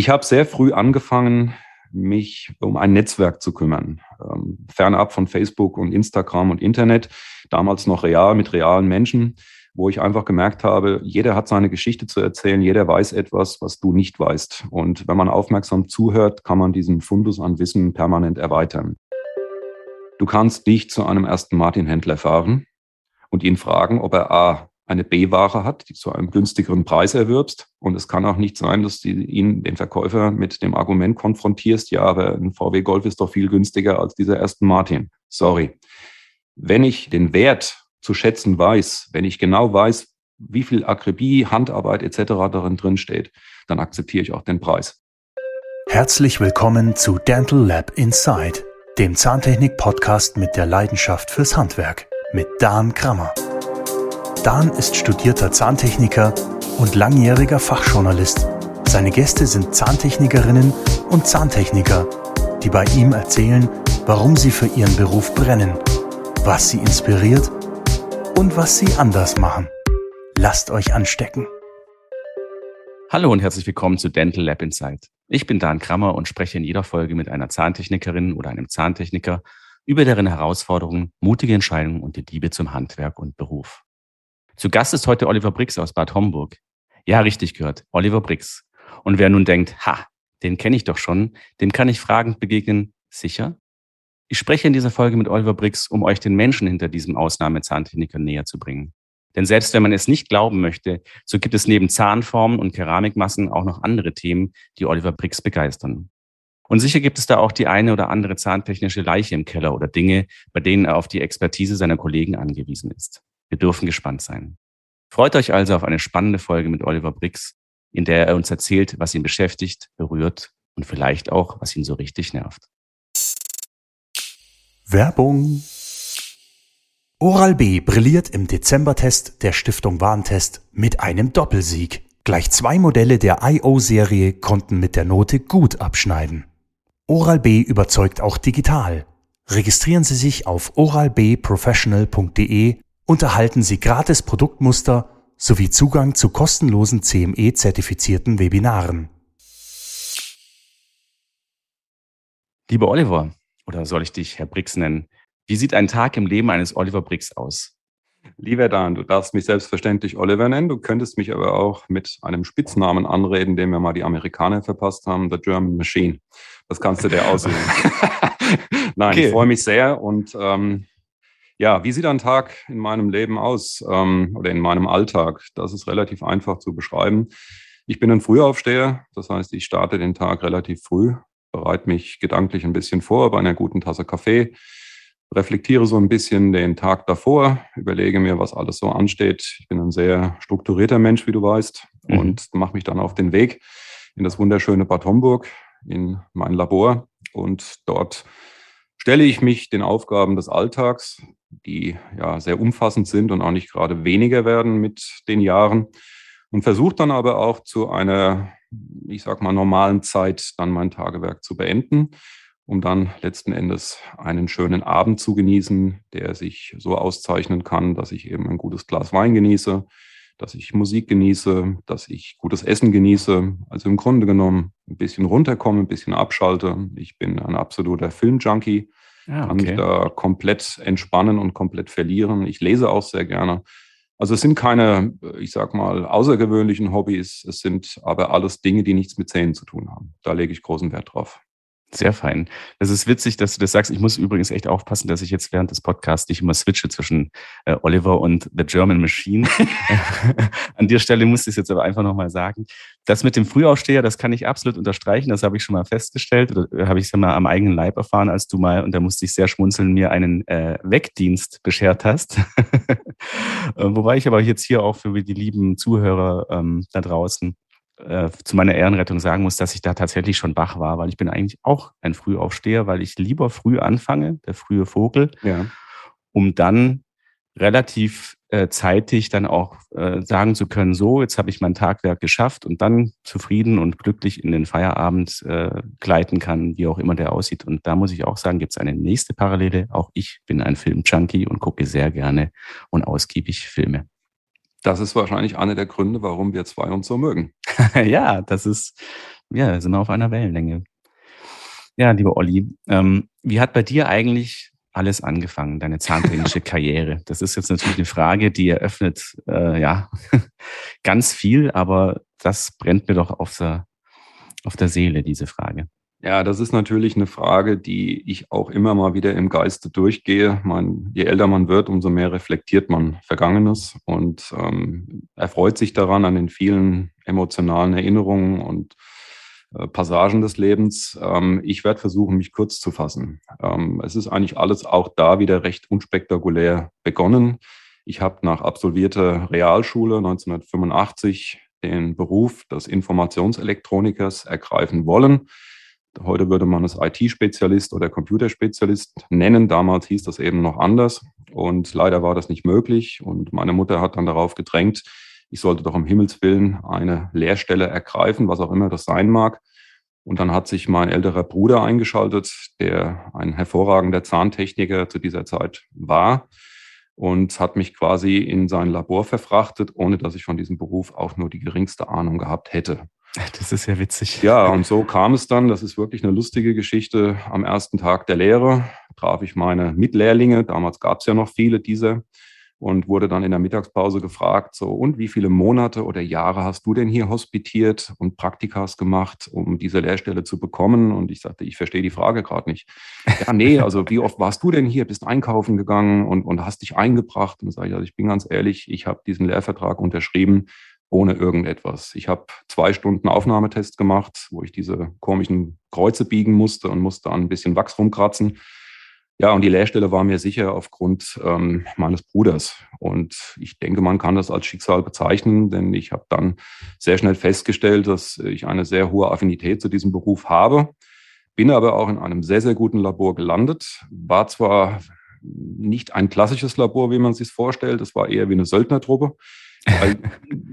Ich habe sehr früh angefangen, mich um ein Netzwerk zu kümmern, ähm, fernab von Facebook und Instagram und Internet, damals noch real mit realen Menschen, wo ich einfach gemerkt habe, jeder hat seine Geschichte zu erzählen, jeder weiß etwas, was du nicht weißt. Und wenn man aufmerksam zuhört, kann man diesen Fundus an Wissen permanent erweitern. Du kannst dich zu einem ersten Martin-Händler fahren und ihn fragen, ob er A, eine B-Ware hat, die zu einem günstigeren Preis erwirbst. Und es kann auch nicht sein, dass du ihn, den Verkäufer, mit dem Argument konfrontierst, ja, aber ein VW Golf ist doch viel günstiger als dieser ersten Martin. Sorry. Wenn ich den Wert zu schätzen weiß, wenn ich genau weiß, wie viel Akribie, Handarbeit etc. darin drin steht, dann akzeptiere ich auch den Preis. Herzlich willkommen zu Dental Lab Inside, dem Zahntechnik-Podcast mit der Leidenschaft fürs Handwerk mit Dan Krammer. Dan ist studierter Zahntechniker und langjähriger Fachjournalist. Seine Gäste sind Zahntechnikerinnen und Zahntechniker, die bei ihm erzählen, warum sie für ihren Beruf brennen, was sie inspiriert und was sie anders machen. Lasst euch anstecken. Hallo und herzlich willkommen zu Dental Lab Insight. Ich bin Dan Krammer und spreche in jeder Folge mit einer Zahntechnikerin oder einem Zahntechniker über deren Herausforderungen, mutige Entscheidungen und die Liebe zum Handwerk und Beruf. Zu Gast ist heute Oliver Brix aus Bad Homburg. Ja, richtig gehört, Oliver Brix. Und wer nun denkt, ha, den kenne ich doch schon, dem kann ich fragend begegnen, sicher? Ich spreche in dieser Folge mit Oliver Brix, um euch den Menschen hinter diesem Ausnahmezahntechniker näher zu bringen. Denn selbst wenn man es nicht glauben möchte, so gibt es neben Zahnformen und Keramikmassen auch noch andere Themen, die Oliver Brix begeistern. Und sicher gibt es da auch die eine oder andere zahntechnische Leiche im Keller oder Dinge, bei denen er auf die Expertise seiner Kollegen angewiesen ist. Wir dürfen gespannt sein. Freut euch also auf eine spannende Folge mit Oliver Brix, in der er uns erzählt, was ihn beschäftigt, berührt und vielleicht auch, was ihn so richtig nervt. Werbung. Oral-B brilliert im Dezembertest der Stiftung Warentest mit einem Doppelsieg. Gleich zwei Modelle der IO-Serie konnten mit der Note gut abschneiden. Oral-B überzeugt auch digital. Registrieren Sie sich auf oralbprofessional.de unterhalten Sie gratis Produktmuster sowie Zugang zu kostenlosen CME-zertifizierten Webinaren. Lieber Oliver, oder soll ich dich Herr Brix nennen? Wie sieht ein Tag im Leben eines Oliver Brix aus? Lieber Dan, du darfst mich selbstverständlich Oliver nennen. Du könntest mich aber auch mit einem Spitznamen anreden, den mir mal die Amerikaner verpasst haben, The German Machine. Das kannst du dir aussuchen. Nein, okay. ich freue mich sehr und ähm, ja, wie sieht ein Tag in meinem Leben aus ähm, oder in meinem Alltag? Das ist relativ einfach zu beschreiben. Ich bin ein Frühaufsteher, das heißt, ich starte den Tag relativ früh, bereite mich gedanklich ein bisschen vor bei einer guten Tasse Kaffee, reflektiere so ein bisschen den Tag davor, überlege mir, was alles so ansteht. Ich bin ein sehr strukturierter Mensch, wie du weißt, mhm. und mache mich dann auf den Weg in das wunderschöne Bad Homburg, in mein Labor und dort stelle ich mich den Aufgaben des Alltags, die ja sehr umfassend sind und auch nicht gerade weniger werden mit den Jahren. Und versuche dann aber auch zu einer, ich sag mal, normalen Zeit dann mein Tagewerk zu beenden, um dann letzten Endes einen schönen Abend zu genießen, der sich so auszeichnen kann, dass ich eben ein gutes Glas Wein genieße, dass ich Musik genieße, dass ich gutes Essen genieße. Also im Grunde genommen ein bisschen runterkomme, ein bisschen abschalte. Ich bin ein absoluter Filmjunkie ja, okay. kann mich da komplett entspannen und komplett verlieren. Ich lese auch sehr gerne. Also es sind keine, ich sag mal, außergewöhnlichen Hobbys, es sind aber alles Dinge, die nichts mit Zähnen zu tun haben. Da lege ich großen Wert drauf. Sehr fein. Das ist witzig, dass du das sagst. Ich muss übrigens echt aufpassen, dass ich jetzt während des Podcasts nicht immer switche zwischen äh, Oliver und The German Machine. An der Stelle muss ich es jetzt aber einfach nochmal sagen. Das mit dem Frühaufsteher, das kann ich absolut unterstreichen. Das habe ich schon mal festgestellt oder äh, habe ich es ja mal am eigenen Leib erfahren, als du mal, und da musste ich sehr schmunzeln, mir einen äh, Wegdienst beschert hast. Äh, wobei ich aber jetzt hier auch für die lieben Zuhörer ähm, da draußen äh, zu meiner Ehrenrettung sagen muss, dass ich da tatsächlich schon wach war, weil ich bin eigentlich auch ein Frühaufsteher, weil ich lieber früh anfange, der frühe Vogel, ja. um dann relativ äh, zeitig dann auch äh, sagen zu können, so, jetzt habe ich mein Tagwerk geschafft und dann zufrieden und glücklich in den Feierabend äh, gleiten kann, wie auch immer der aussieht. Und da muss ich auch sagen, gibt es eine nächste Parallele. Auch ich bin ein Film-Junkie und gucke sehr gerne und ausgiebig Filme. Das ist wahrscheinlich einer der Gründe, warum wir zwei uns so mögen. ja, das ist, ja, sind wir auf einer Wellenlänge. Ja, lieber Olli, ähm, wie hat bei dir eigentlich alles angefangen, deine zahntechnische Karriere? Das ist jetzt natürlich eine Frage, die eröffnet, äh, ja, ganz viel, aber das brennt mir doch auf der, auf der Seele, diese Frage. Ja, das ist natürlich eine Frage, die ich auch immer mal wieder im Geiste durchgehe. Man, je älter man wird, umso mehr reflektiert man Vergangenes und ähm, erfreut sich daran an den vielen emotionalen Erinnerungen und äh, Passagen des Lebens. Ähm, ich werde versuchen, mich kurz zu fassen. Ähm, es ist eigentlich alles auch da wieder recht unspektakulär begonnen. Ich habe nach absolvierter Realschule 1985 den Beruf des Informationselektronikers ergreifen wollen Heute würde man es IT-Spezialist oder Computerspezialist nennen. Damals hieß das eben noch anders. Und leider war das nicht möglich. Und meine Mutter hat dann darauf gedrängt, ich sollte doch um Himmels Willen eine Lehrstelle ergreifen, was auch immer das sein mag. Und dann hat sich mein älterer Bruder eingeschaltet, der ein hervorragender Zahntechniker zu dieser Zeit war und hat mich quasi in sein Labor verfrachtet, ohne dass ich von diesem Beruf auch nur die geringste Ahnung gehabt hätte. Das ist ja witzig. Ja, und so kam es dann, das ist wirklich eine lustige Geschichte. Am ersten Tag der Lehre traf ich meine Mitlehrlinge, damals gab es ja noch viele dieser, und wurde dann in der Mittagspause gefragt, so, und wie viele Monate oder Jahre hast du denn hier hospitiert und Praktikas gemacht, um diese Lehrstelle zu bekommen? Und ich sagte, ich verstehe die Frage gerade nicht. Ja, nee, also wie oft warst du denn hier? Bist einkaufen gegangen und, und hast dich eingebracht? Und dann sage ich, also ich bin ganz ehrlich, ich habe diesen Lehrvertrag unterschrieben ohne irgendetwas. Ich habe zwei Stunden Aufnahmetest gemacht, wo ich diese komischen Kreuze biegen musste und musste an ein bisschen Wachs rumkratzen. Ja, und die Lehrstelle war mir sicher aufgrund ähm, meines Bruders. Und ich denke, man kann das als Schicksal bezeichnen, denn ich habe dann sehr schnell festgestellt, dass ich eine sehr hohe Affinität zu diesem Beruf habe. Bin aber auch in einem sehr, sehr guten Labor gelandet. War zwar nicht ein klassisches Labor, wie man sich vorstellt, es war eher wie eine Söldnertruppe. Weil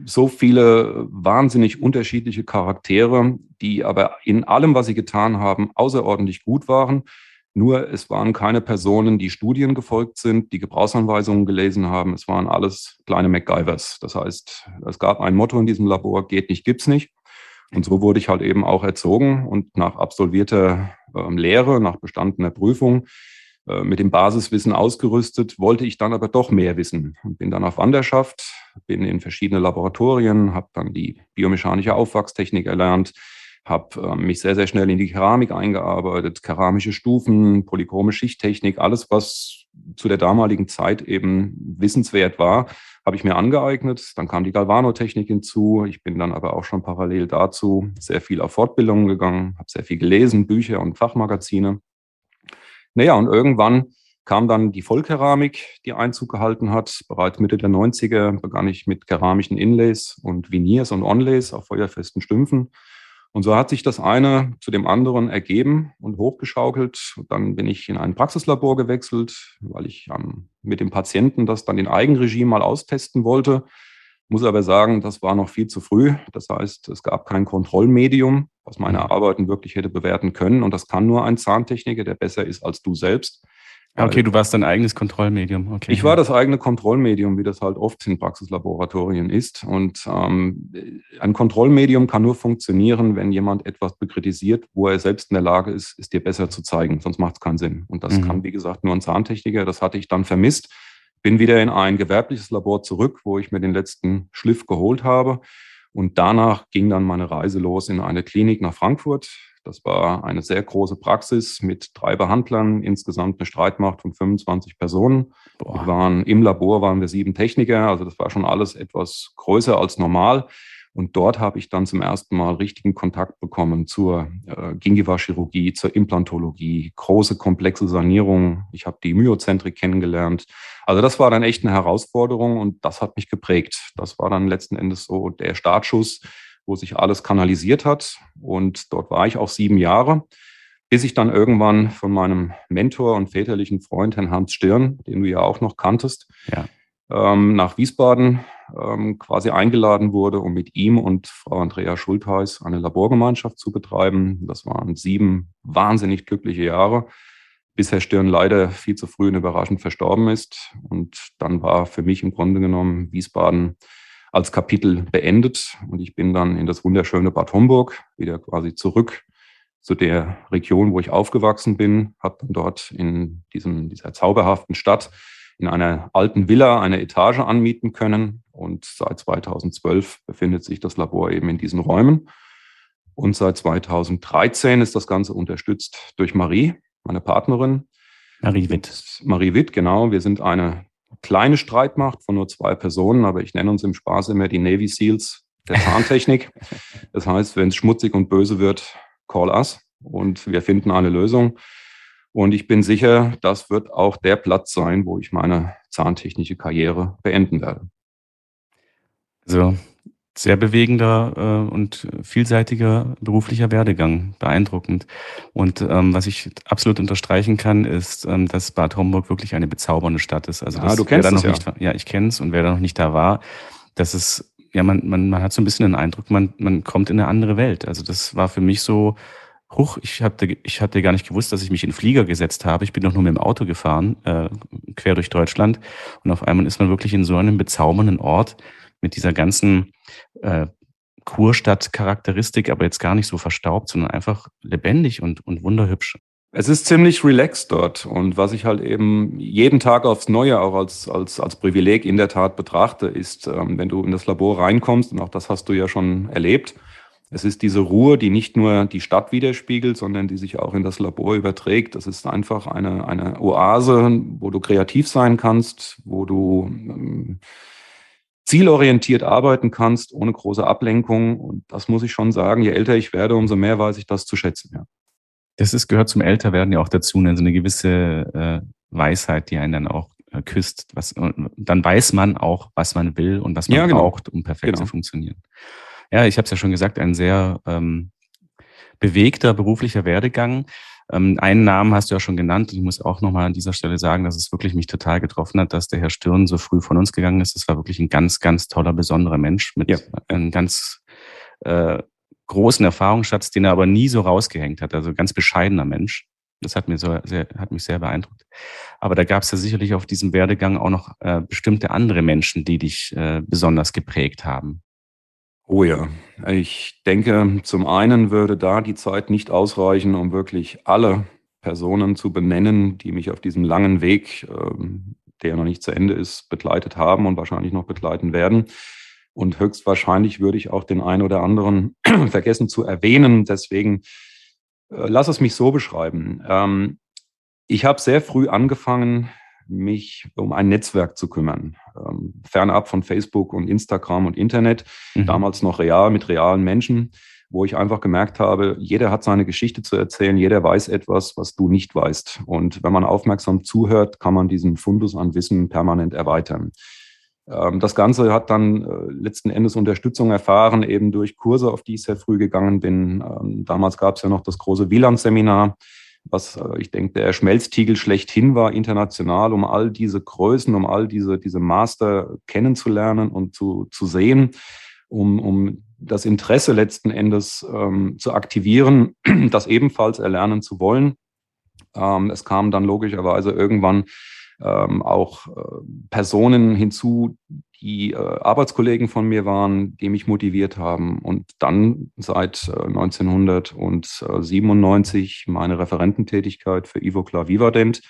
so viele wahnsinnig unterschiedliche Charaktere, die aber in allem, was sie getan haben, außerordentlich gut waren. Nur es waren keine Personen, die Studien gefolgt sind, die Gebrauchsanweisungen gelesen haben. Es waren alles kleine MacGyvers. Das heißt, es gab ein Motto in diesem Labor, geht nicht, gibt's nicht. Und so wurde ich halt eben auch erzogen und nach absolvierter äh, Lehre, nach bestandener Prüfung, mit dem Basiswissen ausgerüstet, wollte ich dann aber doch mehr wissen und bin dann auf Wanderschaft, bin in verschiedene Laboratorien, habe dann die biomechanische Aufwachstechnik erlernt, habe äh, mich sehr, sehr schnell in die Keramik eingearbeitet, keramische Stufen, polychrome Schichttechnik, alles, was zu der damaligen Zeit eben wissenswert war, habe ich mir angeeignet. Dann kam die Galvanotechnik hinzu. Ich bin dann aber auch schon parallel dazu sehr viel auf Fortbildungen gegangen, habe sehr viel gelesen, Bücher und Fachmagazine. Naja, und irgendwann kam dann die Vollkeramik, die Einzug gehalten hat. Bereits Mitte der 90er begann ich mit keramischen Inlays und Veneers und Onlays auf feuerfesten Stümpfen. Und so hat sich das eine zu dem anderen ergeben und hochgeschaukelt. Dann bin ich in ein Praxislabor gewechselt, weil ich ähm, mit dem Patienten das dann in Eigenregie mal austesten wollte. Muss aber sagen, das war noch viel zu früh. Das heißt, es gab kein Kontrollmedium, was meine mhm. Arbeiten wirklich hätte bewerten können. Und das kann nur ein Zahntechniker, der besser ist als du selbst. Okay, du warst dein eigenes Kontrollmedium. Okay. Ich war das eigene Kontrollmedium, wie das halt oft in Praxislaboratorien ist. Und ähm, ein Kontrollmedium kann nur funktionieren, wenn jemand etwas bekritisiert, wo er selbst in der Lage ist, es dir besser zu zeigen. Sonst macht es keinen Sinn. Und das mhm. kann, wie gesagt, nur ein Zahntechniker. Das hatte ich dann vermisst. Bin wieder in ein gewerbliches Labor zurück, wo ich mir den letzten Schliff geholt habe. Und danach ging dann meine Reise los in eine Klinik nach Frankfurt. Das war eine sehr große Praxis mit drei Behandlern, insgesamt eine Streitmacht von 25 Personen. Wir waren im Labor waren wir sieben Techniker, also das war schon alles etwas größer als normal. Und dort habe ich dann zum ersten Mal richtigen Kontakt bekommen zur äh, Gingiva-Chirurgie, zur Implantologie, große, komplexe Sanierung. Ich habe die Myozentrik kennengelernt. Also das war dann echt eine Herausforderung und das hat mich geprägt. Das war dann letzten Endes so der Startschuss, wo sich alles kanalisiert hat. Und dort war ich auch sieben Jahre, bis ich dann irgendwann von meinem Mentor und väterlichen Freund, Herrn Hans Stirn, den du ja auch noch kanntest, ja. ähm, nach Wiesbaden ähm, quasi eingeladen wurde, um mit ihm und Frau Andrea Schultheiß eine Laborgemeinschaft zu betreiben. Das waren sieben wahnsinnig glückliche Jahre, bis Herr Stirn leider viel zu früh und überraschend verstorben ist. Und dann war für mich im Grunde genommen Wiesbaden als Kapitel beendet und ich bin dann in das wunderschöne Bad Homburg wieder quasi zurück zu der Region, wo ich aufgewachsen bin, habe dann dort in diesem, dieser zauberhaften Stadt in einer alten Villa eine Etage anmieten können und seit 2012 befindet sich das Labor eben in diesen Räumen. Und seit 2013 ist das Ganze unterstützt durch Marie, meine Partnerin. Marie Witt. Marie Witt, genau. Wir sind eine kleine Streitmacht von nur zwei Personen, aber ich nenne uns im Spaß immer die Navy Seals der Zahntechnik. Das heißt, wenn es schmutzig und böse wird, call us und wir finden eine Lösung. Und ich bin sicher, das wird auch der Platz sein, wo ich meine zahntechnische Karriere beenden werde. Also sehr bewegender äh, und vielseitiger beruflicher Werdegang, beeindruckend. Und ähm, was ich absolut unterstreichen kann, ist, ähm, dass Bad Homburg wirklich eine bezaubernde Stadt ist. Also das, ah, du kennst es ja. Nicht, ja, ich kenne es und wer da noch nicht da war, das ist, ja, man, man, man hat so ein bisschen den Eindruck, man, man kommt in eine andere Welt. Also das war für mich so, Huch, ich hatte, ich hatte gar nicht gewusst, dass ich mich in Flieger gesetzt habe. Ich bin doch nur mit dem Auto gefahren, äh, quer durch Deutschland. Und auf einmal ist man wirklich in so einem bezaubernden Ort mit dieser ganzen äh, Kurstadt-Charakteristik, aber jetzt gar nicht so verstaubt, sondern einfach lebendig und, und wunderhübsch. Es ist ziemlich relaxed dort und was ich halt eben jeden Tag aufs Neue auch als, als, als Privileg in der Tat betrachte, ist, ähm, wenn du in das Labor reinkommst, und auch das hast du ja schon erlebt, es ist diese Ruhe, die nicht nur die Stadt widerspiegelt, sondern die sich auch in das Labor überträgt. Das ist einfach eine, eine Oase, wo du kreativ sein kannst, wo du ähm, zielorientiert arbeiten kannst, ohne große Ablenkung. Und das muss ich schon sagen, je älter ich werde, umso mehr weiß ich das zu schätzen. Ja. Das ist, gehört zum Älterwerden ja auch dazu, ne? so eine gewisse äh, Weisheit, die einen dann auch äh, küsst. Was, dann weiß man auch, was man will und was man ja, genau. braucht, um perfekt genau. zu funktionieren. Ja, ich habe es ja schon gesagt, ein sehr ähm, bewegter beruflicher Werdegang. Ähm, einen Namen hast du ja schon genannt. Ich muss auch nochmal an dieser Stelle sagen, dass es wirklich mich total getroffen hat, dass der Herr Stirn so früh von uns gegangen ist. Das war wirklich ein ganz, ganz toller, besonderer Mensch mit ja. einem ganz äh, großen Erfahrungsschatz, den er aber nie so rausgehängt hat. Also ganz bescheidener Mensch. Das hat, mir so sehr, hat mich sehr beeindruckt. Aber da gab es ja sicherlich auf diesem Werdegang auch noch äh, bestimmte andere Menschen, die dich äh, besonders geprägt haben. Oh ja, ich denke, zum einen würde da die Zeit nicht ausreichen, um wirklich alle Personen zu benennen, die mich auf diesem langen Weg, ähm, der noch nicht zu Ende ist, begleitet haben und wahrscheinlich noch begleiten werden. Und höchstwahrscheinlich würde ich auch den einen oder anderen vergessen zu erwähnen. Deswegen äh, lass es mich so beschreiben. Ähm, ich habe sehr früh angefangen, mich um ein Netzwerk zu kümmern. Ähm, fernab von Facebook und Instagram und Internet, mhm. damals noch real mit realen Menschen, wo ich einfach gemerkt habe, jeder hat seine Geschichte zu erzählen, jeder weiß etwas, was du nicht weißt. Und wenn man aufmerksam zuhört, kann man diesen Fundus an Wissen permanent erweitern. Ähm, das Ganze hat dann äh, letzten Endes Unterstützung erfahren, eben durch Kurse, auf die ich sehr früh gegangen bin. Ähm, damals gab es ja noch das große Wieland-Seminar was äh, ich denke, der Schmelztiegel schlechthin war international, um all diese Größen, um all diese, diese Master kennenzulernen und zu, zu sehen, um, um das Interesse letzten Endes ähm, zu aktivieren, das ebenfalls erlernen zu wollen. Ähm, es kam dann logischerweise irgendwann ähm, auch äh, Personen hinzu, die äh, Arbeitskollegen von mir waren, die mich motiviert haben. Und dann seit äh, 1997 meine Referententätigkeit für Ivoclar Vivadent,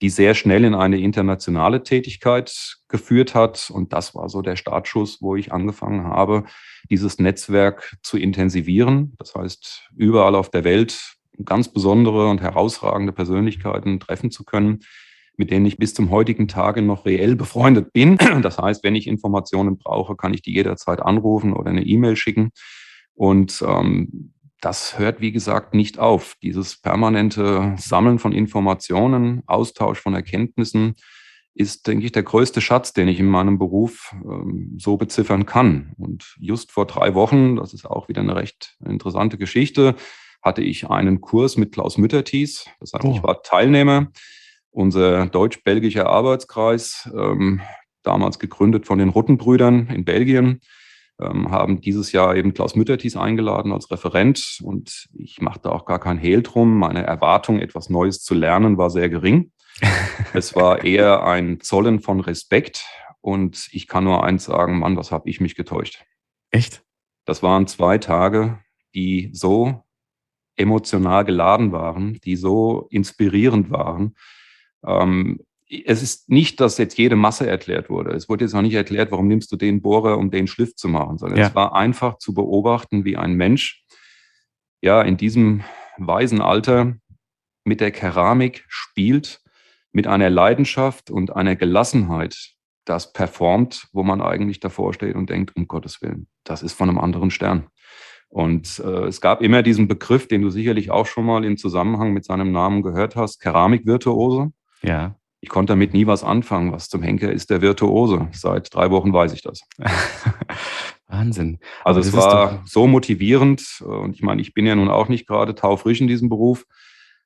die sehr schnell in eine internationale Tätigkeit geführt hat. Und das war so der Startschuss, wo ich angefangen habe, dieses Netzwerk zu intensivieren. Das heißt, überall auf der Welt ganz besondere und herausragende Persönlichkeiten treffen zu können, mit denen ich bis zum heutigen Tage noch reell befreundet bin. Das heißt, wenn ich Informationen brauche, kann ich die jederzeit anrufen oder eine E-Mail schicken. Und ähm, das hört, wie gesagt, nicht auf. Dieses permanente Sammeln von Informationen, Austausch von Erkenntnissen ist, denke ich, der größte Schatz, den ich in meinem Beruf ähm, so beziffern kann. Und just vor drei Wochen, das ist auch wieder eine recht interessante Geschichte, hatte ich einen Kurs mit Klaus Mütterties. Das heißt, oh. ich war Teilnehmer unser deutsch-belgischer Arbeitskreis, ähm, damals gegründet von den Ruttenbrüdern in Belgien, ähm, haben dieses Jahr eben Klaus Müttertis eingeladen als Referent und ich machte auch gar kein Hehl drum. Meine Erwartung, etwas Neues zu lernen, war sehr gering. es war eher ein Zollen von Respekt Und ich kann nur eins sagen, Mann, was habe ich mich getäuscht. Echt? Das waren zwei Tage, die so emotional geladen waren, die so inspirierend waren. Ähm, es ist nicht, dass jetzt jede Masse erklärt wurde. Es wurde jetzt auch nicht erklärt, warum nimmst du den Bohrer, um den Schliff zu machen, sondern ja. es war einfach zu beobachten, wie ein Mensch ja in diesem weisen Alter mit der Keramik spielt, mit einer Leidenschaft und einer Gelassenheit das performt, wo man eigentlich davor steht und denkt, um Gottes Willen, das ist von einem anderen Stern. Und äh, es gab immer diesen Begriff, den du sicherlich auch schon mal im Zusammenhang mit seinem Namen gehört hast, Keramikvirtuose. Ja. Ich konnte damit nie was anfangen. Was zum Henker ist der Virtuose? Seit drei Wochen weiß ich das. Wahnsinn. Also es war so motivierend. Und ich meine, ich bin ja nun auch nicht gerade taufrisch in diesem Beruf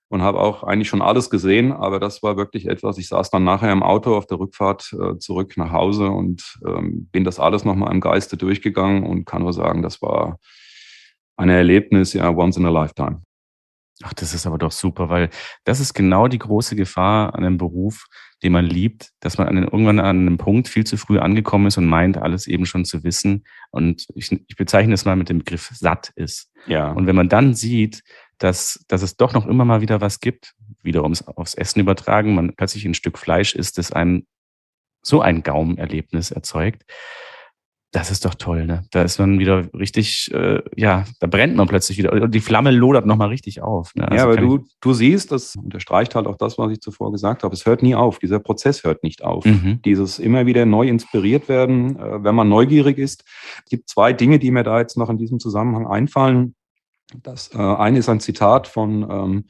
und habe auch eigentlich schon alles gesehen. Aber das war wirklich etwas. Ich saß dann nachher im Auto auf der Rückfahrt äh, zurück nach Hause und ähm, bin das alles nochmal im Geiste durchgegangen und kann nur sagen, das war ein Erlebnis, ja, once in a lifetime. Ach, das ist aber doch super, weil das ist genau die große Gefahr an einem Beruf, den man liebt, dass man an, irgendwann an einem Punkt viel zu früh angekommen ist und meint, alles eben schon zu wissen. Und ich, ich bezeichne es mal mit dem Begriff satt ist. Ja. Und wenn man dann sieht, dass, dass es doch noch immer mal wieder was gibt, wiederum aufs Essen übertragen, man plötzlich ein Stück Fleisch isst, das einem so ein Gaumenerlebnis erzeugt, das ist doch toll, ne? Da ist man wieder richtig, äh, ja, da brennt man plötzlich wieder. Und die Flamme lodert nochmal richtig auf. Ne? Also ja, aber du, du siehst, das unterstreicht halt auch das, was ich zuvor gesagt habe. Es hört nie auf. Dieser Prozess hört nicht auf. Mhm. Dieses immer wieder neu inspiriert werden, äh, wenn man neugierig ist. Es gibt zwei Dinge, die mir da jetzt noch in diesem Zusammenhang einfallen. Das äh, eine ist ein Zitat von ähm,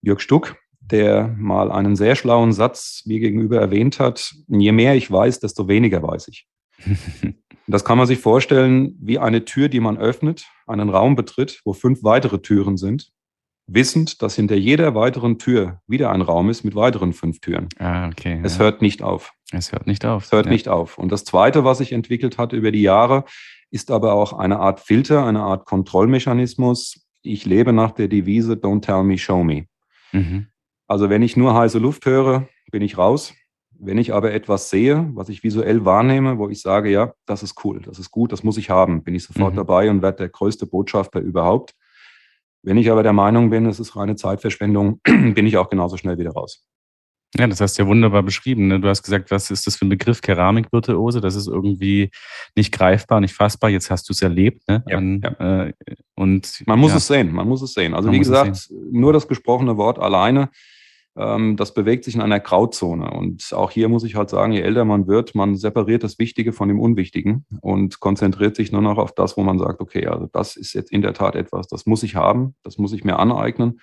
Jörg Stuck, der mal einen sehr schlauen Satz mir gegenüber erwähnt hat. Je mehr ich weiß, desto weniger weiß ich. Das kann man sich vorstellen wie eine Tür, die man öffnet, einen Raum betritt, wo fünf weitere Türen sind, wissend, dass hinter jeder weiteren Tür wieder ein Raum ist mit weiteren fünf Türen. Ah, okay. Es ja. hört nicht auf. Es hört nicht auf. Es hört ja. nicht auf. Und das Zweite, was sich entwickelt hat über die Jahre, ist aber auch eine Art Filter, eine Art Kontrollmechanismus. Ich lebe nach der Devise Don't tell me, show me. Mhm. Also wenn ich nur heiße Luft höre, bin ich raus. Wenn ich aber etwas sehe, was ich visuell wahrnehme, wo ich sage, ja, das ist cool, das ist gut, das muss ich haben, bin ich sofort mhm. dabei und werde der größte Botschafter überhaupt. Wenn ich aber der Meinung bin, es ist reine Zeitverschwendung, bin ich auch genauso schnell wieder raus. Ja, das hast du ja wunderbar beschrieben. Ne? Du hast gesagt, was ist das für ein Begriff Keramikvirtuose? Das ist irgendwie nicht greifbar, nicht fassbar. Jetzt hast du es erlebt. Ne? Ja, An, ja. Äh, und, man muss ja. es sehen, man muss es sehen. Also man wie gesagt, nur das gesprochene Wort alleine das bewegt sich in einer Grauzone. Und auch hier muss ich halt sagen, je älter man wird, man separiert das Wichtige von dem Unwichtigen und konzentriert sich nur noch auf das, wo man sagt, okay, also das ist jetzt in der Tat etwas, das muss ich haben, das muss ich mir aneignen.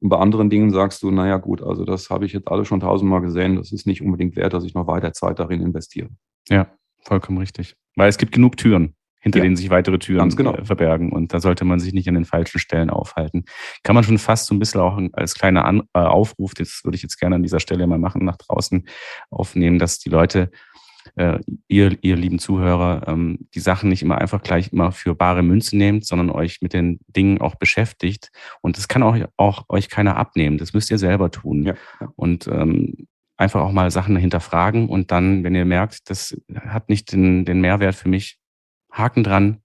Und bei anderen Dingen sagst du, naja gut, also das habe ich jetzt alle schon tausendmal gesehen, das ist nicht unbedingt wert, dass ich noch weiter Zeit darin investiere. Ja, vollkommen richtig. Weil es gibt genug Türen hinter ja, denen sich weitere Türen genau. Äh, verbergen. Und da sollte man sich nicht an den falschen Stellen aufhalten. Kann man schon fast so ein bisschen auch als kleiner an äh, Aufruf, das würde ich jetzt gerne an dieser Stelle mal machen, nach draußen aufnehmen, dass die Leute, äh, ihr, ihr lieben Zuhörer, ähm, die Sachen nicht immer einfach gleich immer für bare Münze nehmt, sondern euch mit den Dingen auch beschäftigt. Und das kann auch, auch euch keiner abnehmen. Das müsst ihr selber tun. Ja, ja. Und ähm, einfach auch mal Sachen hinterfragen und dann, wenn ihr merkt, das hat nicht den, den Mehrwert für mich, Haken dran,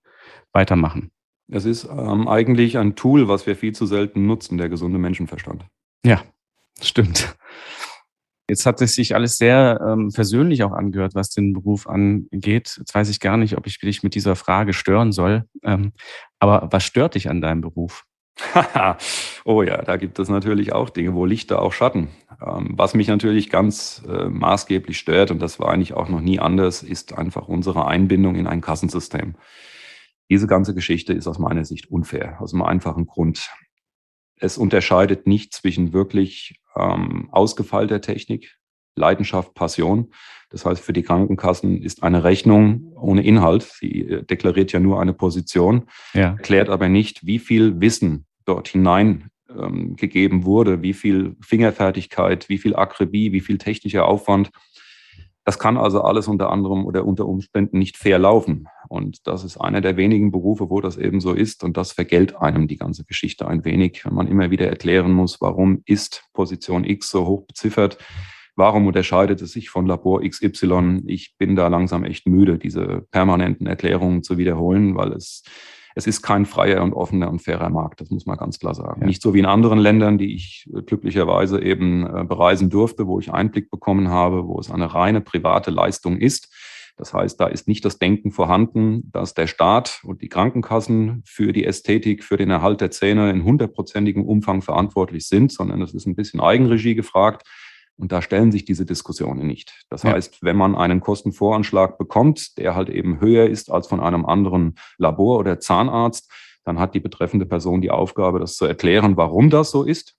weitermachen. Es ist ähm, eigentlich ein Tool, was wir viel zu selten nutzen, der gesunde Menschenverstand. Ja, stimmt. Jetzt hat es sich alles sehr ähm, persönlich auch angehört, was den Beruf angeht. Jetzt weiß ich gar nicht, ob ich dich mit dieser Frage stören soll. Ähm, aber was stört dich an deinem Beruf? oh ja, da gibt es natürlich auch Dinge, wo Lichter auch Schatten. Ähm, was mich natürlich ganz äh, maßgeblich stört, und das war eigentlich auch noch nie anders, ist einfach unsere Einbindung in ein Kassensystem. Diese ganze Geschichte ist aus meiner Sicht unfair, aus einem einfachen Grund. Es unterscheidet nicht zwischen wirklich ähm, ausgefeilter Technik, Leidenschaft, Passion. Das heißt, für die Krankenkassen ist eine Rechnung ohne Inhalt. Sie äh, deklariert ja nur eine Position, ja. erklärt aber nicht, wie viel Wissen dort hinein ähm, gegeben wurde, wie viel Fingerfertigkeit, wie viel Akribie, wie viel technischer Aufwand. Das kann also alles unter anderem oder unter Umständen nicht fair laufen. Und das ist einer der wenigen Berufe, wo das eben so ist. Und das vergällt einem die ganze Geschichte ein wenig, wenn man immer wieder erklären muss, warum ist Position X so hoch beziffert. Warum unterscheidet es sich von Labor XY? Ich bin da langsam echt müde, diese permanenten Erklärungen zu wiederholen, weil es, es ist kein freier und offener und fairer Markt. Das muss man ganz klar sagen. Ja. Nicht so wie in anderen Ländern, die ich glücklicherweise eben äh, bereisen durfte, wo ich Einblick bekommen habe, wo es eine reine private Leistung ist das heißt, da ist nicht das Denken vorhanden, dass der Staat und die Krankenkassen für die Ästhetik, für den Erhalt der Zähne in hundertprozentigem Umfang verantwortlich sind, sondern es ist ein bisschen Eigenregie gefragt. Und da stellen sich diese Diskussionen nicht. Das ja. heißt, wenn man einen Kostenvoranschlag bekommt, der halt eben höher ist als von einem anderen Labor oder Zahnarzt, dann hat die betreffende Person die Aufgabe, das zu erklären, warum das so ist.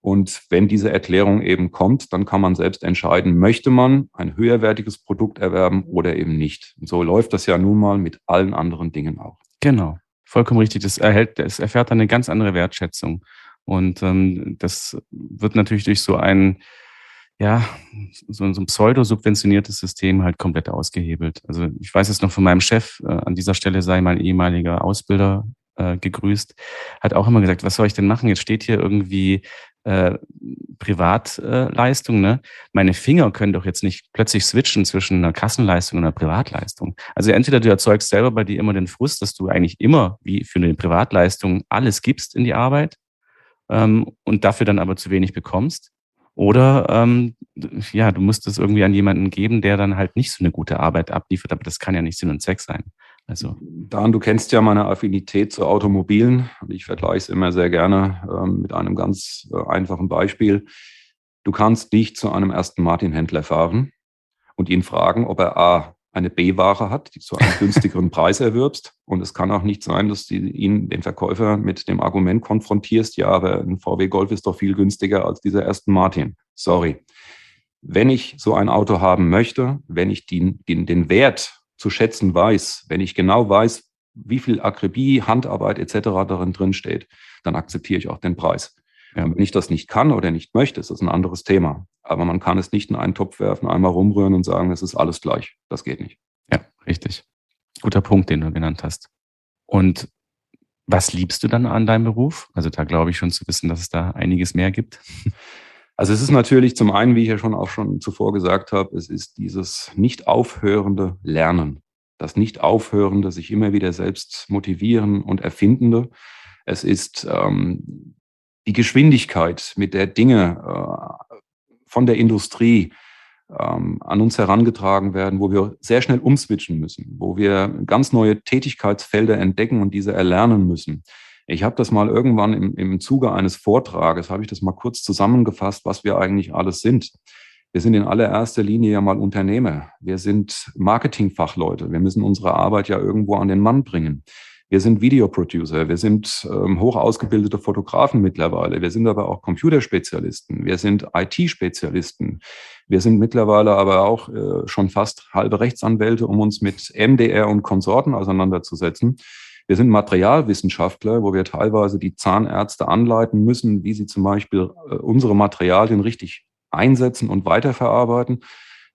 Und wenn diese Erklärung eben kommt, dann kann man selbst entscheiden, möchte man ein höherwertiges Produkt erwerben oder eben nicht. Und so läuft das ja nun mal mit allen anderen Dingen auch. Genau, vollkommen richtig. Das, erhält, das erfährt dann eine ganz andere Wertschätzung. Und ähm, das wird natürlich durch so ein, ja, so, so ein pseudo-subventioniertes System halt komplett ausgehebelt. Also ich weiß es noch von meinem Chef, äh, an dieser Stelle sei mein ehemaliger Ausbilder äh, gegrüßt, hat auch immer gesagt, was soll ich denn machen? Jetzt steht hier irgendwie äh, Privatleistung. ne? Meine Finger können doch jetzt nicht plötzlich switchen zwischen einer Kassenleistung und einer Privatleistung. Also entweder du erzeugst selber bei dir immer den Frust, dass du eigentlich immer wie für eine Privatleistung alles gibst in die Arbeit ähm, und dafür dann aber zu wenig bekommst. Oder ähm, ja, du musst es irgendwie an jemanden geben, der dann halt nicht so eine gute Arbeit abliefert, aber das kann ja nicht Sinn und Zweck sein. Also. Dan, du kennst ja meine Affinität zu Automobilen und ich vergleiche es immer sehr gerne ähm, mit einem ganz äh, einfachen Beispiel. Du kannst nicht zu einem ersten Martin-Händler fahren und ihn fragen, ob er A, eine B-Ware hat, die zu einem günstigeren Preis erwirbst. Und es kann auch nicht sein, dass du ihn, den Verkäufer, mit dem Argument konfrontierst, ja, aber ein VW Golf ist doch viel günstiger als dieser ersten Martin. Sorry. Wenn ich so ein Auto haben möchte, wenn ich den, den, den Wert zu schätzen weiß, wenn ich genau weiß, wie viel Akribie, Handarbeit etc. darin drin steht, dann akzeptiere ich auch den Preis. Ja. wenn ich das nicht kann oder nicht möchte, ist das ein anderes Thema. Aber man kann es nicht in einen Topf werfen, einmal rumrühren und sagen, es ist alles gleich. Das geht nicht. Ja, richtig. Guter Punkt, den du genannt hast. Und was liebst du dann an deinem Beruf? Also da glaube ich schon zu wissen, dass es da einiges mehr gibt. Also es ist natürlich zum einen, wie ich ja schon auch schon zuvor gesagt habe, es ist dieses nicht aufhörende Lernen, das nicht aufhörende, sich immer wieder selbst motivieren und erfindende. Es ist ähm, die Geschwindigkeit, mit der Dinge äh, von der Industrie ähm, an uns herangetragen werden, wo wir sehr schnell umswitchen müssen, wo wir ganz neue Tätigkeitsfelder entdecken und diese erlernen müssen. Ich habe das mal irgendwann im, im Zuge eines Vortrages, habe ich das mal kurz zusammengefasst, was wir eigentlich alles sind. Wir sind in allererster Linie ja mal Unternehmer. Wir sind Marketingfachleute. Wir müssen unsere Arbeit ja irgendwo an den Mann bringen. Wir sind Videoproducer. Wir sind ähm, hoch ausgebildete Fotografen mittlerweile. Wir sind aber auch Computerspezialisten. Wir sind IT-Spezialisten. Wir sind mittlerweile aber auch äh, schon fast halbe Rechtsanwälte, um uns mit MDR und Konsorten auseinanderzusetzen. Wir sind Materialwissenschaftler, wo wir teilweise die Zahnärzte anleiten müssen, wie sie zum Beispiel äh, unsere Materialien richtig einsetzen und weiterverarbeiten.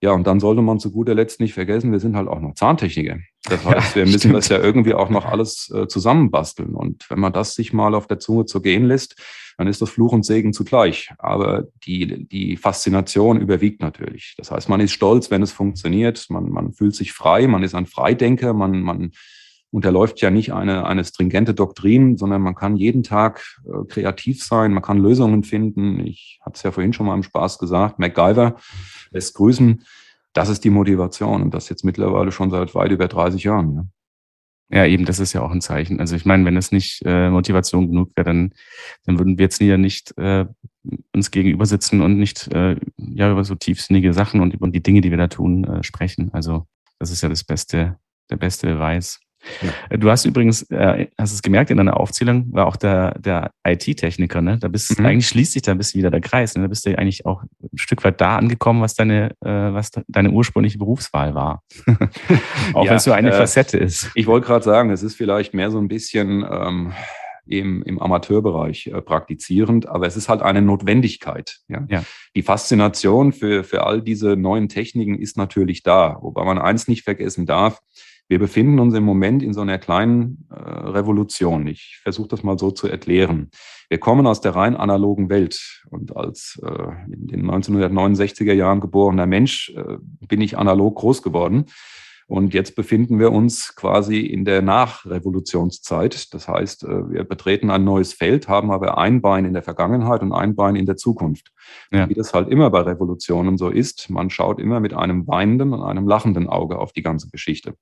Ja, und dann sollte man zu guter Letzt nicht vergessen, wir sind halt auch noch Zahntechniker. Das heißt, wir müssen das ja irgendwie auch noch alles äh, zusammenbasteln. Und wenn man das sich mal auf der Zunge zu gehen lässt, dann ist das Fluch und Segen zugleich. Aber die, die Faszination überwiegt natürlich. Das heißt, man ist stolz, wenn es funktioniert. Man, man fühlt sich frei, man ist ein Freidenker, man, man unterläuft ja nicht eine, eine stringente Doktrin, sondern man kann jeden Tag äh, kreativ sein, man kann Lösungen finden. Ich hatte es ja vorhin schon mal im Spaß gesagt, MacGyver lässt grüßen. Das ist die Motivation und das jetzt mittlerweile schon seit weit über 30 Jahren. Ja. Ja, eben, das ist ja auch ein Zeichen. Also ich meine, wenn es nicht äh, Motivation genug wäre, dann, dann würden wir jetzt hier nicht äh, uns gegenüber sitzen und nicht äh, ja über so tiefsinnige Sachen und über die Dinge, die wir da tun, äh, sprechen. Also das ist ja das beste, der beste Beweis. Ja. Du hast übrigens, äh, hast es gemerkt, in deiner Aufzählung war auch der, der IT-Techniker, ne? Da bist mhm. eigentlich schließt sich da ein bisschen wieder der Kreis. Ne? Da bist du eigentlich auch ein Stück weit da angekommen, was deine, äh, was deine ursprüngliche Berufswahl war. auch ja, wenn es so eine äh, Facette ist. Ich wollte gerade sagen, es ist vielleicht mehr so ein bisschen ähm, im, im Amateurbereich äh, praktizierend, aber es ist halt eine Notwendigkeit. Ja? ja? Die Faszination für, für all diese neuen Techniken ist natürlich da, wobei man eins nicht vergessen darf, wir befinden uns im Moment in so einer kleinen äh, Revolution. Ich versuche das mal so zu erklären. Wir kommen aus der rein analogen Welt und als äh, in den 1969er Jahren geborener Mensch äh, bin ich analog groß geworden. Und jetzt befinden wir uns quasi in der Nachrevolutionszeit. Das heißt, äh, wir betreten ein neues Feld, haben aber ein Bein in der Vergangenheit und ein Bein in der Zukunft. Ja. Wie das halt immer bei Revolutionen so ist, man schaut immer mit einem weinenden und einem lachenden Auge auf die ganze Geschichte.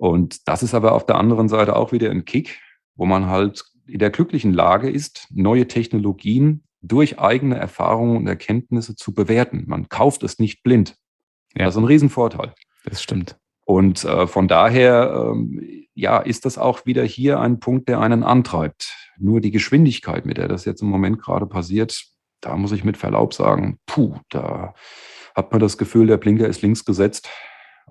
Und das ist aber auf der anderen Seite auch wieder ein Kick, wo man halt in der glücklichen Lage ist, neue Technologien durch eigene Erfahrungen und Erkenntnisse zu bewerten. Man kauft es nicht blind. Ja. Das ist ein Riesenvorteil. Das stimmt. Und äh, von daher, ähm, ja, ist das auch wieder hier ein Punkt, der einen antreibt. Nur die Geschwindigkeit, mit der das jetzt im Moment gerade passiert, da muss ich mit Verlaub sagen, puh, da hat man das Gefühl, der Blinker ist links gesetzt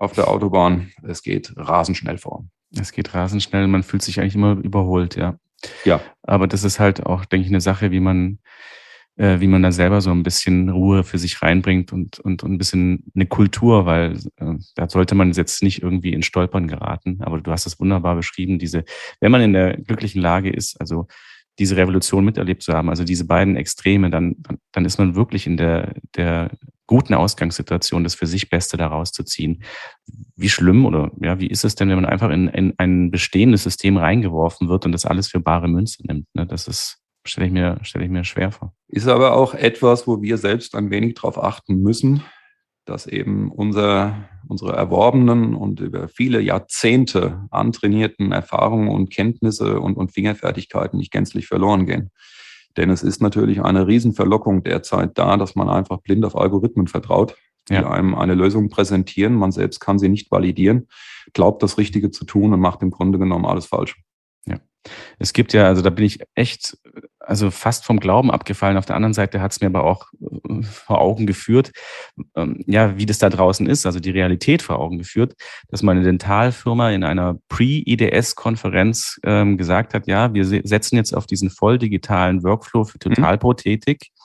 auf der Autobahn. Es geht rasend schnell vor. Es geht rasend schnell, man fühlt sich eigentlich immer überholt, ja. Ja. Aber das ist halt auch, denke ich, eine Sache, wie man äh, wie man da selber so ein bisschen Ruhe für sich reinbringt und, und, und ein bisschen eine Kultur, weil äh, da sollte man jetzt nicht irgendwie in Stolpern geraten. Aber du hast es wunderbar beschrieben, diese, wenn man in der glücklichen Lage ist, also diese Revolution miterlebt zu haben, also diese beiden Extreme, dann, dann ist man wirklich in der, der guten Ausgangssituation, das für sich Beste daraus zu ziehen. Wie schlimm oder ja, wie ist es denn, wenn man einfach in, in ein bestehendes System reingeworfen wird und das alles für bare Münze nimmt? Ne? Das ist stelle ich, mir, stelle ich mir schwer vor. Ist aber auch etwas, wo wir selbst ein wenig darauf achten müssen, dass eben unser, unsere erworbenen und über viele Jahrzehnte antrainierten Erfahrungen und Kenntnisse und, und Fingerfertigkeiten nicht gänzlich verloren gehen. Denn es ist natürlich eine Riesenverlockung derzeit da, dass man einfach blind auf Algorithmen vertraut, die ja. einem eine Lösung präsentieren. Man selbst kann sie nicht validieren, glaubt das Richtige zu tun und macht im Grunde genommen alles falsch. Ja. Es gibt ja, also da bin ich echt, also fast vom Glauben abgefallen. Auf der anderen Seite hat es mir aber auch äh, vor Augen geführt, ähm, ja, wie das da draußen ist, also die Realität vor Augen geführt, dass meine Dentalfirma in einer Pre-IDS-Konferenz ähm, gesagt hat, ja, wir setzen jetzt auf diesen voll digitalen Workflow für mhm. Totalprothetik. Mhm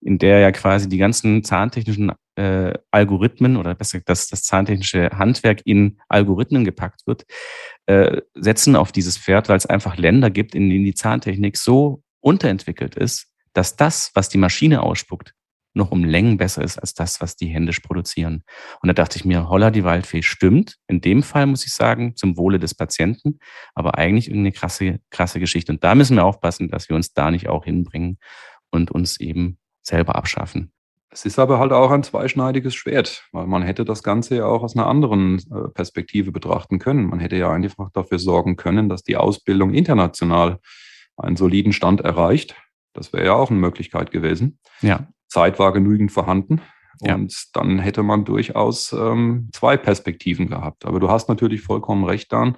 in der ja quasi die ganzen zahntechnischen äh, Algorithmen oder besser gesagt, dass das zahntechnische Handwerk in Algorithmen gepackt wird, äh, setzen auf dieses Pferd, weil es einfach Länder gibt, in denen die Zahntechnik so unterentwickelt ist, dass das, was die Maschine ausspuckt, noch um Längen besser ist als das, was die händisch produzieren. Und da dachte ich mir, holla, die Waldfee stimmt. In dem Fall muss ich sagen, zum Wohle des Patienten, aber eigentlich irgendeine krasse, krasse Geschichte. Und da müssen wir aufpassen, dass wir uns da nicht auch hinbringen und uns eben selber abschaffen. Es ist aber halt auch ein zweischneidiges Schwert, weil man hätte das Ganze ja auch aus einer anderen äh, Perspektive betrachten können. Man hätte ja einfach dafür sorgen können, dass die Ausbildung international einen soliden Stand erreicht. Das wäre ja auch eine Möglichkeit gewesen. Ja. Zeit war genügend vorhanden. Und ja. dann hätte man durchaus ähm, zwei Perspektiven gehabt. Aber du hast natürlich vollkommen recht, Dan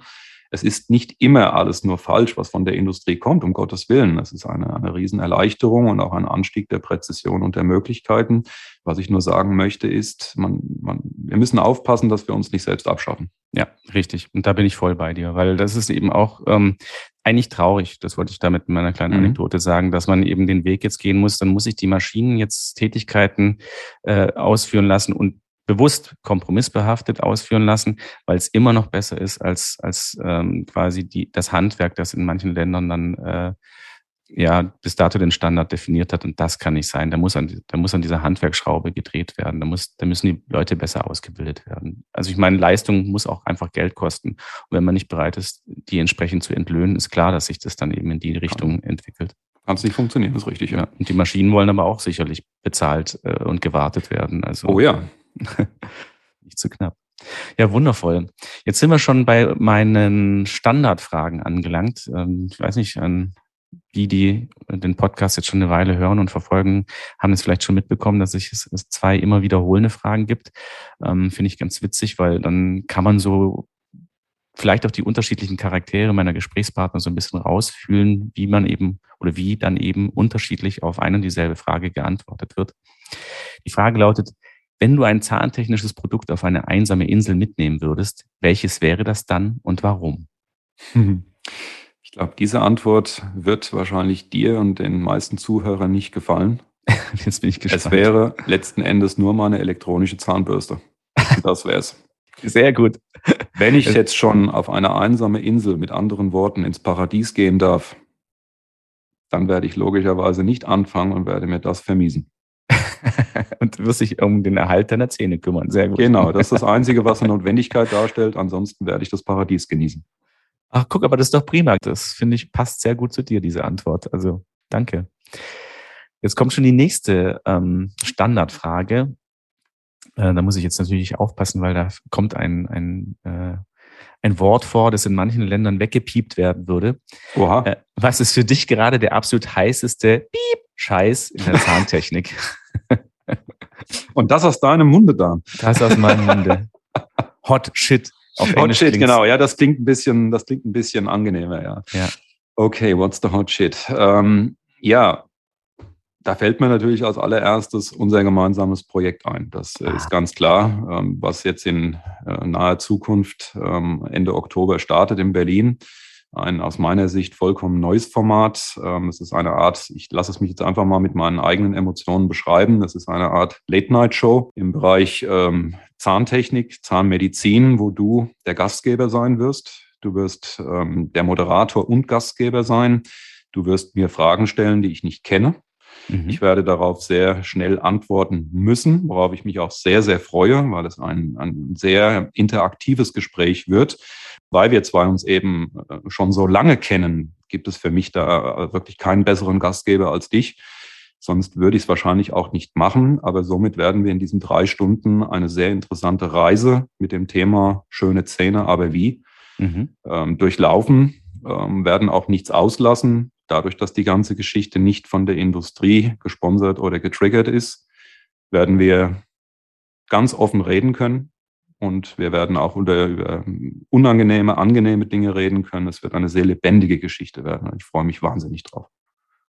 es ist nicht immer alles nur falsch, was von der Industrie kommt, um Gottes Willen. Es ist eine, eine Riesenerleichterung und auch ein Anstieg der Präzision und der Möglichkeiten. Was ich nur sagen möchte, ist, man, man, wir müssen aufpassen, dass wir uns nicht selbst abschaffen. Ja, richtig. Und da bin ich voll bei dir, weil das ist eben auch ähm, eigentlich traurig, das wollte ich damit in meiner kleinen mhm. Anekdote sagen, dass man eben den Weg jetzt gehen muss. Dann muss ich die Maschinen jetzt Tätigkeiten äh, ausführen lassen und bewusst kompromissbehaftet ausführen lassen, weil es immer noch besser ist als, als ähm, quasi die, das Handwerk, das in manchen Ländern dann äh, ja bis dato den Standard definiert hat. Und das kann nicht sein. Da muss an, da muss an dieser Handwerkschraube gedreht werden. Da, muss, da müssen die Leute besser ausgebildet werden. Also ich meine, Leistung muss auch einfach Geld kosten. Und wenn man nicht bereit ist, die entsprechend zu entlöhnen, ist klar, dass sich das dann eben in die Richtung ja. entwickelt. Kann es nicht funktionieren, ist richtig, ja. Und die Maschinen wollen aber auch sicherlich bezahlt äh, und gewartet werden. Also, oh ja, Nicht zu knapp. Ja, wundervoll. Jetzt sind wir schon bei meinen Standardfragen angelangt. Ähm, ich weiß nicht, an die, die den Podcast jetzt schon eine Weile hören und verfolgen, haben es vielleicht schon mitbekommen, dass es zwei immer wiederholende Fragen gibt. Ähm, finde ich ganz witzig, weil dann kann man so vielleicht auch die unterschiedlichen Charaktere meiner Gesprächspartner so ein bisschen rausfühlen, wie man eben oder wie dann eben unterschiedlich auf eine und dieselbe Frage geantwortet wird. Die Frage lautet, wenn du ein zahntechnisches Produkt auf eine einsame Insel mitnehmen würdest, welches wäre das dann und warum? Ich glaube, diese Antwort wird wahrscheinlich dir und den meisten Zuhörern nicht gefallen. Jetzt bin ich gespannt. Es wäre letzten Endes nur meine elektronische Zahnbürste. Das wäre es. Sehr gut. Wenn ich jetzt schon auf eine einsame Insel mit anderen Worten ins Paradies gehen darf, dann werde ich logischerweise nicht anfangen und werde mir das vermiesen. und wirst dich um den Erhalt deiner Zähne kümmern. Sehr gut. Genau, das ist das Einzige, was eine Notwendigkeit darstellt. Ansonsten werde ich das Paradies genießen. Ach, guck, aber das ist doch prima. Das finde ich passt sehr gut zu dir, diese Antwort. Also danke. Jetzt kommt schon die nächste ähm, Standardfrage. Äh, da muss ich jetzt natürlich aufpassen, weil da kommt ein, ein, äh, ein Wort vor, das in manchen Ländern weggepiept werden würde. Oha. Äh, was ist für dich gerade der absolut heißeste Piep Scheiß in der Zahntechnik? Und das aus deinem Munde, Dan. Das aus meinem Munde. Hot Shit. Auf hot Shit, genau. Ja, das klingt ein bisschen, das klingt ein bisschen angenehmer, ja. ja. Okay, what's the hot shit? Ähm, ja, da fällt mir natürlich als allererstes unser gemeinsames Projekt ein. Das ah. ist ganz klar, ähm, was jetzt in äh, naher Zukunft ähm, Ende Oktober startet in Berlin. Ein aus meiner Sicht vollkommen neues Format. Ähm, es ist eine Art, ich lasse es mich jetzt einfach mal mit meinen eigenen Emotionen beschreiben. Das ist eine Art Late-Night-Show im Bereich Zahntechnik, Zahnmedizin, wo du der Gastgeber sein wirst. Du wirst der Moderator und Gastgeber sein. Du wirst mir Fragen stellen, die ich nicht kenne. Mhm. Ich werde darauf sehr schnell antworten müssen, worauf ich mich auch sehr, sehr freue, weil es ein, ein sehr interaktives Gespräch wird. Weil wir zwei uns eben äh, schon so lange kennen, gibt es für mich da äh, wirklich keinen besseren Gastgeber als dich. Sonst würde ich es wahrscheinlich auch nicht machen. Aber somit werden wir in diesen drei Stunden eine sehr interessante Reise mit dem Thema schöne Zähne, aber wie mhm. ähm, durchlaufen, ähm, werden auch nichts auslassen dadurch, dass die ganze Geschichte nicht von der Industrie gesponsert oder getriggert ist, werden wir ganz offen reden können. Und wir werden auch über, über unangenehme, angenehme Dinge reden können. Es wird eine sehr lebendige Geschichte werden. Ich freue mich wahnsinnig drauf.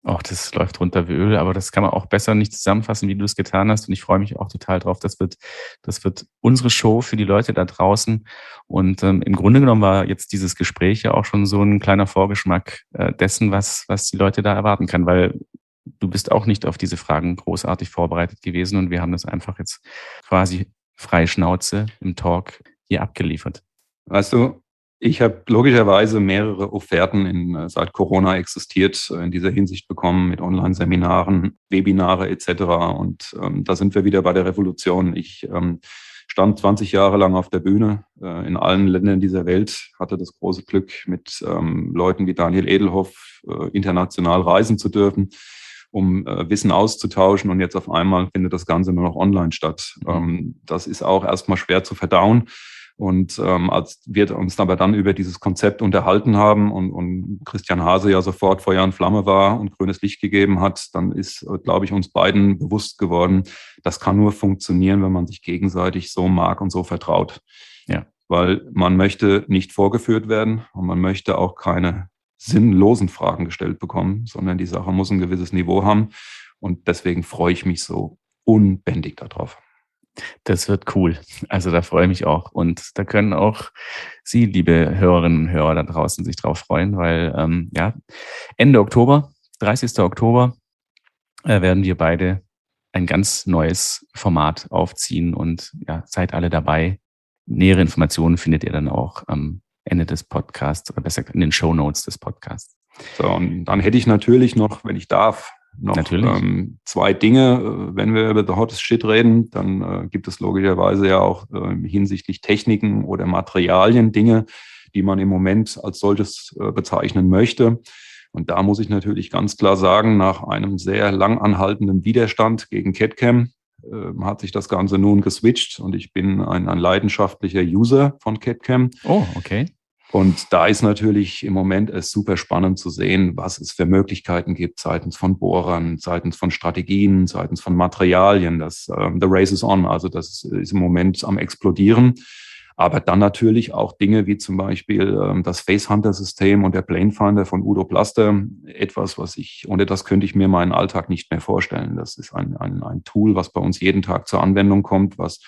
Auch das läuft runter wie Öl, aber das kann man auch besser nicht zusammenfassen, wie du es getan hast. Und ich freue mich auch total drauf. Das wird, das wird unsere Show für die Leute da draußen. Und ähm, im Grunde genommen war jetzt dieses Gespräch ja auch schon so ein kleiner Vorgeschmack äh, dessen, was, was die Leute da erwarten kann, weil du bist auch nicht auf diese Fragen großartig vorbereitet gewesen und wir haben das einfach jetzt quasi freie Schnauze im Talk hier abgeliefert. Weißt du, ich habe logischerweise mehrere Offerten, in, äh, seit Corona existiert, äh, in dieser Hinsicht bekommen mit Online-Seminaren, Webinare etc. Und ähm, da sind wir wieder bei der Revolution. Ich ähm, stand 20 Jahre lang auf der Bühne äh, in allen Ländern dieser Welt, hatte das große Glück, mit ähm, Leuten wie Daniel Edelhoff äh, international reisen zu dürfen um äh, Wissen auszutauschen. Und jetzt auf einmal findet das Ganze nur noch online statt. Mhm. Ähm, das ist auch erstmal schwer zu verdauen. Und ähm, als wir uns aber dann über dieses Konzept unterhalten haben und, und Christian Hase ja sofort Feuer und Flamme war und grünes Licht gegeben hat, dann ist, glaube ich, uns beiden bewusst geworden, das kann nur funktionieren, wenn man sich gegenseitig so mag und so vertraut. Ja. Weil man möchte nicht vorgeführt werden und man möchte auch keine sinnlosen Fragen gestellt bekommen, sondern die Sache muss ein gewisses Niveau haben. Und deswegen freue ich mich so unbändig darauf. Das wird cool. Also da freue ich mich auch. Und da können auch Sie, liebe Hörerinnen und Hörer da draußen, sich drauf freuen, weil ähm, ja, Ende Oktober, 30. Oktober, äh, werden wir beide ein ganz neues Format aufziehen und ja, seid alle dabei. Nähere Informationen findet ihr dann auch am Ende des Podcasts oder besser in den Show Notes des Podcasts. So, und dann hätte ich natürlich noch, wenn ich darf, noch ähm, zwei Dinge. Äh, wenn wir über The Hottest Shit reden, dann äh, gibt es logischerweise ja auch äh, hinsichtlich Techniken oder Materialien Dinge, die man im Moment als solches äh, bezeichnen möchte. Und da muss ich natürlich ganz klar sagen, nach einem sehr lang anhaltenden Widerstand gegen CatCam äh, hat sich das Ganze nun geswitcht und ich bin ein, ein leidenschaftlicher User von CatCam. Oh, okay. Und da ist natürlich im Moment es super spannend zu sehen, was es für Möglichkeiten gibt seitens von Bohrern, seitens von Strategien, seitens von Materialien. Das ähm, The Race is on, also das ist im Moment am explodieren. Aber dann natürlich auch Dinge wie zum Beispiel ähm, das Face Hunter System und der Plane Finder von Udo Plaster. Etwas, was ich, ohne das könnte ich mir meinen Alltag nicht mehr vorstellen. Das ist ein, ein, ein Tool, was bei uns jeden Tag zur Anwendung kommt, was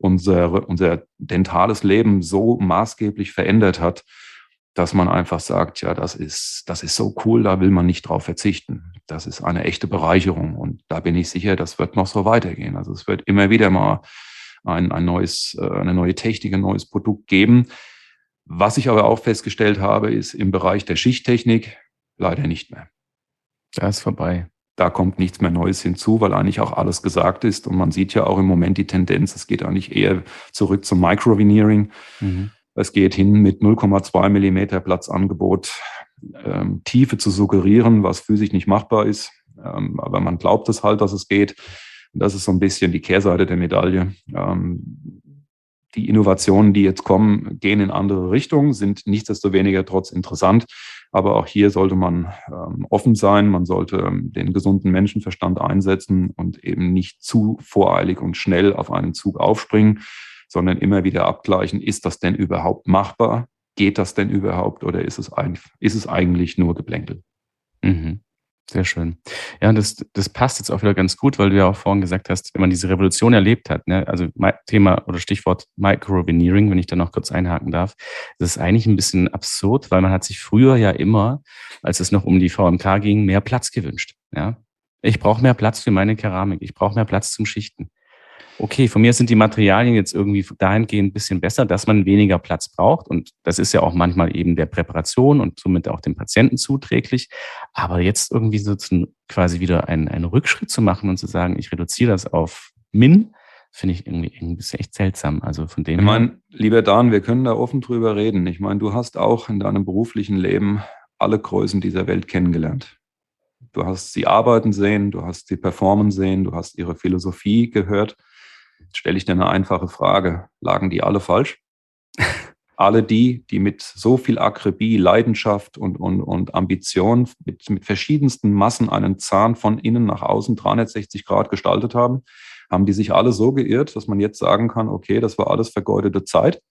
unser, unser dentales Leben so maßgeblich verändert hat, dass man einfach sagt, ja, das ist, das ist so cool, da will man nicht drauf verzichten. Das ist eine echte Bereicherung und da bin ich sicher, das wird noch so weitergehen. Also es wird immer wieder mal ein, ein neues, äh, eine neue Technik, ein neues Produkt geben. Was ich aber auch festgestellt habe, ist im Bereich der Schichttechnik leider nicht mehr. Da ist vorbei. Da kommt nichts mehr Neues hinzu, weil eigentlich auch alles gesagt ist. Und man sieht ja auch im Moment die Tendenz, es geht eigentlich eher zurück zum Microveneering. Mhm. Es geht hin mit 0,2 Millimeter Platzangebot, ähm, Tiefe zu suggerieren, was physisch nicht machbar ist. Ähm, aber man glaubt es halt, dass es geht. Und das ist so ein bisschen die Kehrseite der Medaille. Ähm, die Innovationen, die jetzt kommen, gehen in andere Richtungen, sind nichtsdestoweniger trotz interessant. Aber auch hier sollte man ähm, offen sein. Man sollte ähm, den gesunden Menschenverstand einsetzen und eben nicht zu voreilig und schnell auf einen Zug aufspringen, sondern immer wieder abgleichen, ist das denn überhaupt machbar? Geht das denn überhaupt oder ist es, ein, ist es eigentlich nur Geplänkel? Mhm. Sehr schön. Ja, und das, das passt jetzt auch wieder ganz gut, weil du ja auch vorhin gesagt hast, wenn man diese Revolution erlebt hat, ne, also Thema oder Stichwort Microveneering, wenn ich da noch kurz einhaken darf, das ist eigentlich ein bisschen absurd, weil man hat sich früher ja immer, als es noch um die VMK ging, mehr Platz gewünscht. Ja, ich brauche mehr Platz für meine Keramik, ich brauche mehr Platz zum Schichten okay, von mir sind die Materialien jetzt irgendwie dahingehend ein bisschen besser, dass man weniger Platz braucht. Und das ist ja auch manchmal eben der Präparation und somit auch dem Patienten zuträglich. Aber jetzt irgendwie so zu, quasi wieder einen, einen Rückschritt zu machen und zu sagen, ich reduziere das auf Min, finde ich irgendwie ein bisschen echt seltsam. Also von dem. Ich meine, lieber Dan, wir können da offen drüber reden. Ich meine, du hast auch in deinem beruflichen Leben alle Größen dieser Welt kennengelernt. Du hast sie arbeiten sehen, du hast sie performen sehen, du hast ihre Philosophie gehört. Stelle ich dir eine einfache Frage. Lagen die alle falsch? alle die, die mit so viel Akribie, Leidenschaft und, und, und Ambition mit, mit verschiedensten Massen einen Zahn von innen nach außen 360 Grad gestaltet haben, haben die sich alle so geirrt, dass man jetzt sagen kann, okay, das war alles vergeudete Zeit.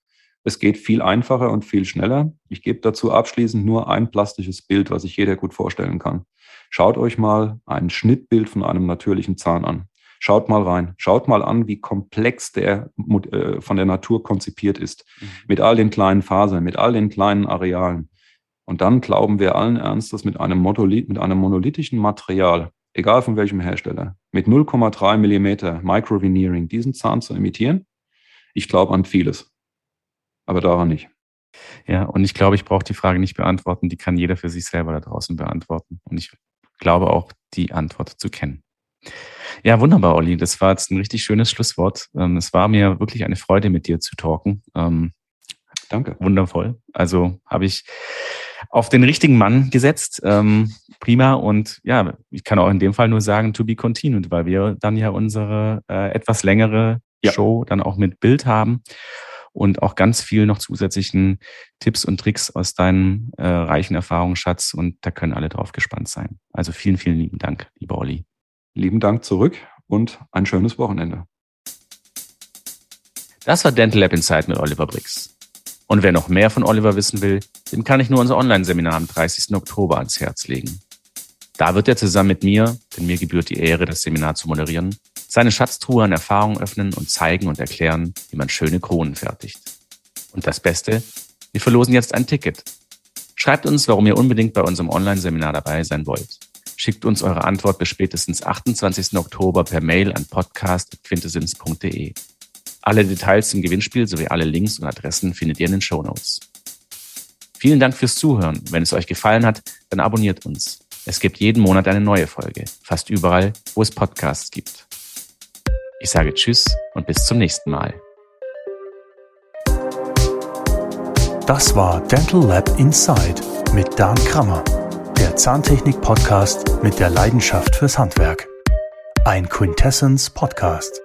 Es geht viel einfacher und viel schneller. Ich gebe dazu abschließend nur ein plastisches Bild, was sich jeder gut vorstellen kann. Schaut euch mal ein Schnittbild von einem natürlichen Zahn an. Schaut mal rein. Schaut mal an, wie komplex der äh, von der Natur konzipiert ist. Mhm. Mit all den kleinen Fasern, mit all den kleinen Arealen. Und dann glauben wir allen Ernstes mit einem, Monolith, mit einem monolithischen Material, egal von welchem Hersteller, mit 0,3 Millimeter Microveneering diesen Zahn zu imitieren. Ich glaube an vieles, aber daran nicht. Ja, und ich glaube, ich brauche die Frage nicht beantworten. Die kann jeder für sich selber da draußen beantworten. Und ich glaube auch, die Antwort zu kennen. Ja, wunderbar, Olli. Das war jetzt ein richtig schönes Schlusswort. Ähm, es war mir wirklich eine Freude, mit dir zu talken. Ähm, Danke. Wundervoll. Also habe ich auf den richtigen Mann gesetzt. Ähm, prima. Und ja, ich kann auch in dem Fall nur sagen, to be continued, weil wir dann ja unsere äh, etwas längere ja. Show dann auch mit Bild haben und auch ganz viel noch zusätzlichen Tipps und Tricks aus deinem äh, reichen Erfahrungsschatz. Und da können alle drauf gespannt sein. Also vielen, vielen lieben Dank, lieber Olli. Lieben Dank zurück und ein schönes Wochenende. Das war Dental Lab Insight mit Oliver Briggs. Und wer noch mehr von Oliver wissen will, dem kann ich nur unser Online-Seminar am 30. Oktober ans Herz legen. Da wird er zusammen mit mir, denn mir gebührt die Ehre, das Seminar zu moderieren, seine Schatztruhe an Erfahrungen öffnen und zeigen und erklären, wie man schöne Kronen fertigt. Und das Beste, wir verlosen jetzt ein Ticket. Schreibt uns, warum ihr unbedingt bei unserem Online-Seminar dabei sein wollt. Schickt uns eure Antwort bis spätestens 28. Oktober per Mail an podcast.quintessens.de. Alle Details zum Gewinnspiel sowie alle Links und Adressen findet ihr in den Show Notes. Vielen Dank fürs Zuhören. Wenn es euch gefallen hat, dann abonniert uns. Es gibt jeden Monat eine neue Folge, fast überall, wo es Podcasts gibt. Ich sage Tschüss und bis zum nächsten Mal. Das war Dental Lab Inside mit Dan Krammer der Zahntechnik-Podcast mit der Leidenschaft fürs Handwerk. Ein Quintessence Podcast.